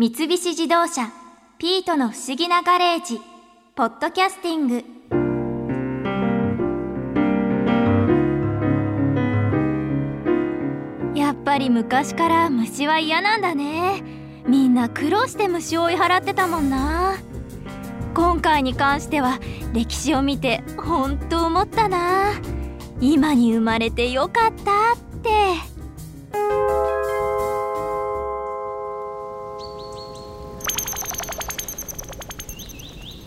三菱自動車「ピートの不思議なガレージ」「ポッドキャスティング」やっぱり昔から虫は嫌なんだね。みんな苦労して虫を追い払ってたもんな。今回に関しては歴史を見て本当思ったな。今に生まれてよかったって。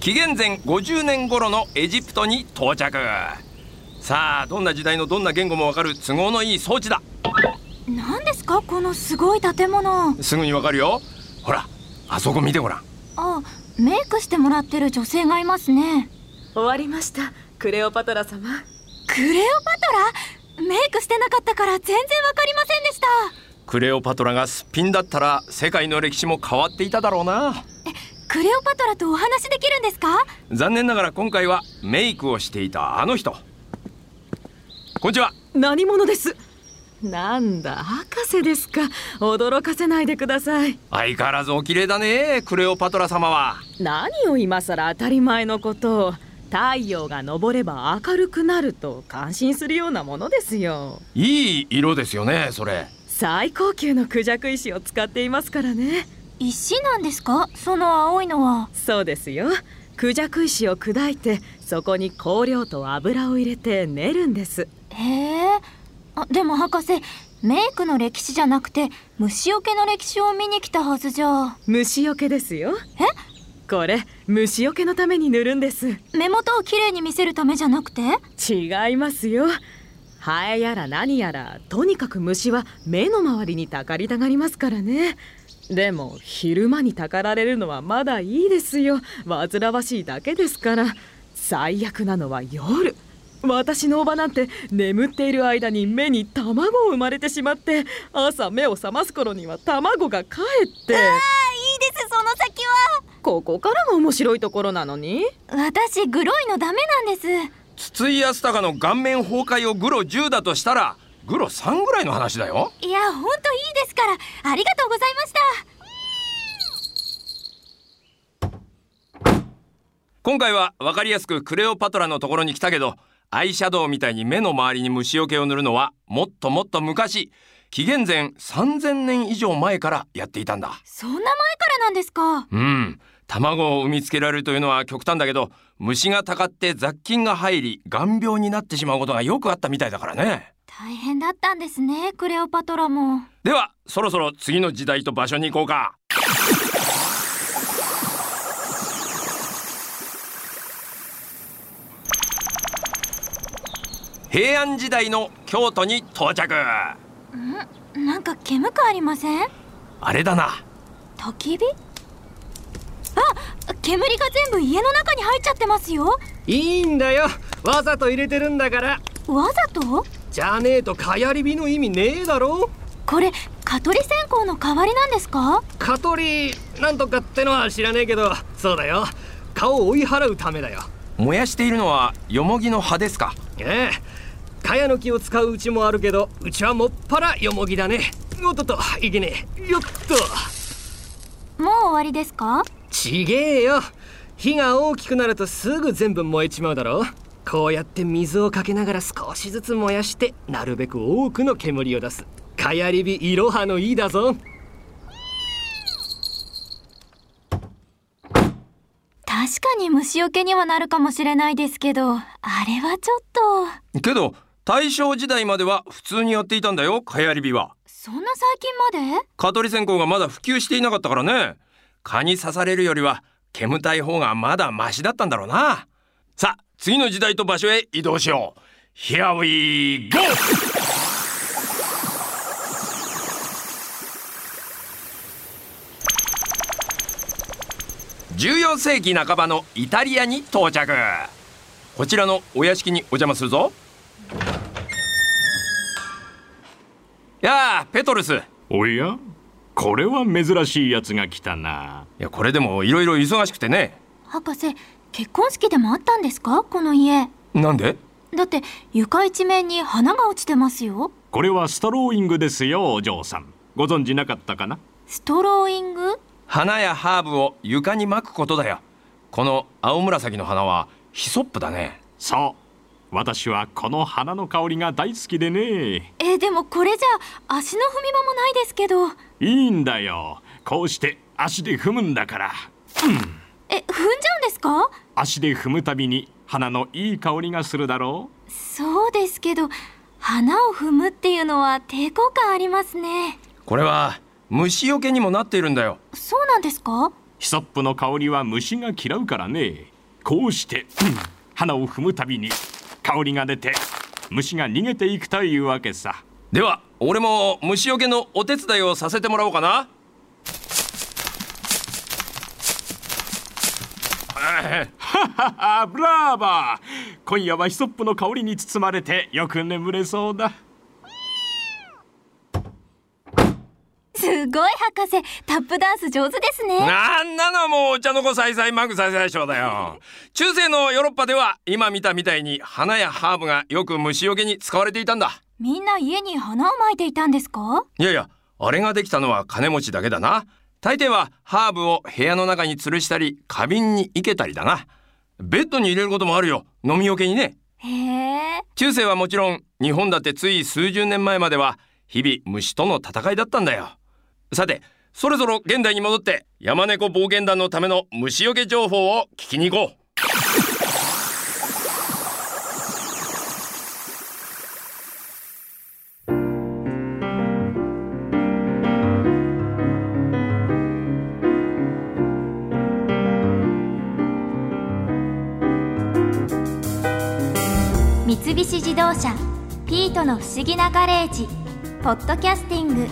紀元前50年頃のエジプトに到着。さあどんな時代のどんな言語もわかる都合のいい装置だ。何ですか？このすごい建物。すぐにわかるよ。ほらあそこ見てごらん。あメイクしてもらってる女性がいますね。終わりましたクレオパトラ様。クレオパトラ？メイクしてなかったから全然わかりませんでした。クレオパトラがすっぴんだったら世界の歴史も変わっていただろうなクレオパトラとお話できるんですか？残念ながら今回はメイクをしていたあの人。こんにちは。何者です？なんだ博士ですか。驚かせないでください。相変わらずお綺麗だねクレオパトラ様は。何を今さら当たり前のことを。太陽が昇れば明るくなると感心するようなものですよ。いい色ですよねそれ。最高級のクジャク石を使っていますからね石なんですか？その青いのは。そうですよ。クジャク石を砕いてそこに香料と油を入れて練るんです。へえ。あでも博士メイクの歴史じゃなくて虫除けの歴史を見に来たはずじゃ。虫除けですよ。え？これ虫除けのために塗るんです。目元をきれいに見せるためじゃなくて？違いますよ。ハエやら何やらとにかく虫は目の周りにたかりたがりますからねでも昼間にたかられるのはまだいいですよ。煩わしいだけですから。最悪なのは夜。私のおばなんて眠っている間に目に卵を生まれてしまって朝目を覚ます頃には卵が帰って。ああいいですその先は。ここからが面白いところなのに？私グロいのダメなんです。筒井康隆の顔面崩壊をグロ10だとしたらグロ3ぐらいの話だよ。いやほんといいですから。ありがとうございました。今回は分かりやすくクレオパトラのところに来たけどアイシャドウみたいに目の周りに虫除けを塗るのはもっともっと昔紀元前3000年以上前からやっていたんだ。そんな前からなんですか？うん。卵を産みつけられるというのは極端だけど虫がたかって雑菌が入り眼病になってしまうことがよくあったみたいだからね大変だったんですねクレオパトラも。ではそろそろ次の時代と場所に行こうか。平安時代の京都に到着。なんか煙くありません？あれだな。焚き火？あ煙が全部家の中に入っちゃってますよ。いいんだよ。わざと入れてるんだから。わざと？じゃねえと蚊やり火の意味ねえだろ？これ蚊取り線香の代わりなんですか？蚊取りなんとかってのは知らねえけどそうだよ。蚊を追い払うためだよ。燃やしているのはよもぎの葉ですか？ええ。蚊帳の木を使ううちもあるけどうちはもっぱらよもぎだね。おっとっといけねえ。よっと。もう終わりですか？ちげえよ。火が大きくなるとすぐ全部燃えちまうだろこうやって水をかけながら少しずつ燃やしてなるべく多くの煙を出す。かやり火いろはのいいだぞ。確かに虫除けにはなるかもしれないですけどあれはちょっと。けど大正時代までは普通にやっていたんだよ蚊やり火は。そんな最近まで？蚊取り線香がまだ普及していなかったからね。蚊に刺されるよりは煙たい方がまだマシだったんだろうなさあ次の時代と場所へ移動しよう。Here we go! 14世紀半ばのイタリアに到着。こちらのお屋敷にお邪魔するぞ。やあペトルス。いおや？これは珍しいやつが来たな。やこれでもいろいろ忙しくてね。博士結婚式でもあったんですか？この家。なんで？だって床一面に花が落ちてますよ。これはストローイングですよお嬢さん。ご存知なかったかな？ストローイング？花やハーブを床にまくことだよ。この青紫の花はヒソップだね。そう。私はこの花の香りが大好きでね。えでもこれじゃ足の踏み場もないですけど。いいんだよ。こうして足で踏むんだからえ踏んじゃうんですか？足で踏むたびに花のいい香りがするだろそうですけど花を踏むっていうのは抵抗感ありますね。これは虫除けにもなっているんだよ。そうなんですか？うヒソップの香りは虫が嫌うからね。こうして、うん花を踏むたびに香りが出て虫が逃げていくというわけさ。では俺も虫除けのお手伝いをさせてもらおうかなはは ブラーバー。今夜はヒソップの香りに包まれてよく眠れそうだ。すごい博士タップダンス上手ですね。なんなのもうお茶の子さいさいマグさいさい賞だよ。中世のヨーロッパでは今見たみたいに花やハーブがよく虫除けに使われていたんだ。みんな家に花をまいていたんですか？いやいやあれができたのは金持ちだけだな大抵はハーブを部屋の中に吊るしたり花瓶に生けたりだなベッドに入れることもあるよ。飲みよけにね。へえ。中世はもちろん日本だってつい数十年前までは日々虫との戦いだったんだよ。さてそろそろ現代に戻って山猫冒険団のための虫除け情報を聞きに行こう三菱自動車ピートの不思議なガレージポッドキャスティング。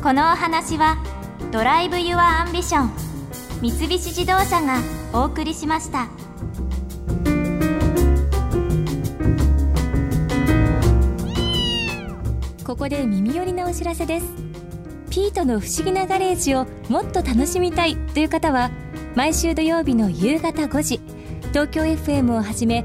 このお話は Drive your Ambition 三菱自動車がお送りしました。ここで耳寄りなお知らせです。ピートの不思議なガレージをもっと楽しみたいという方は毎週土曜日の夕方5時東京 FM をはじめ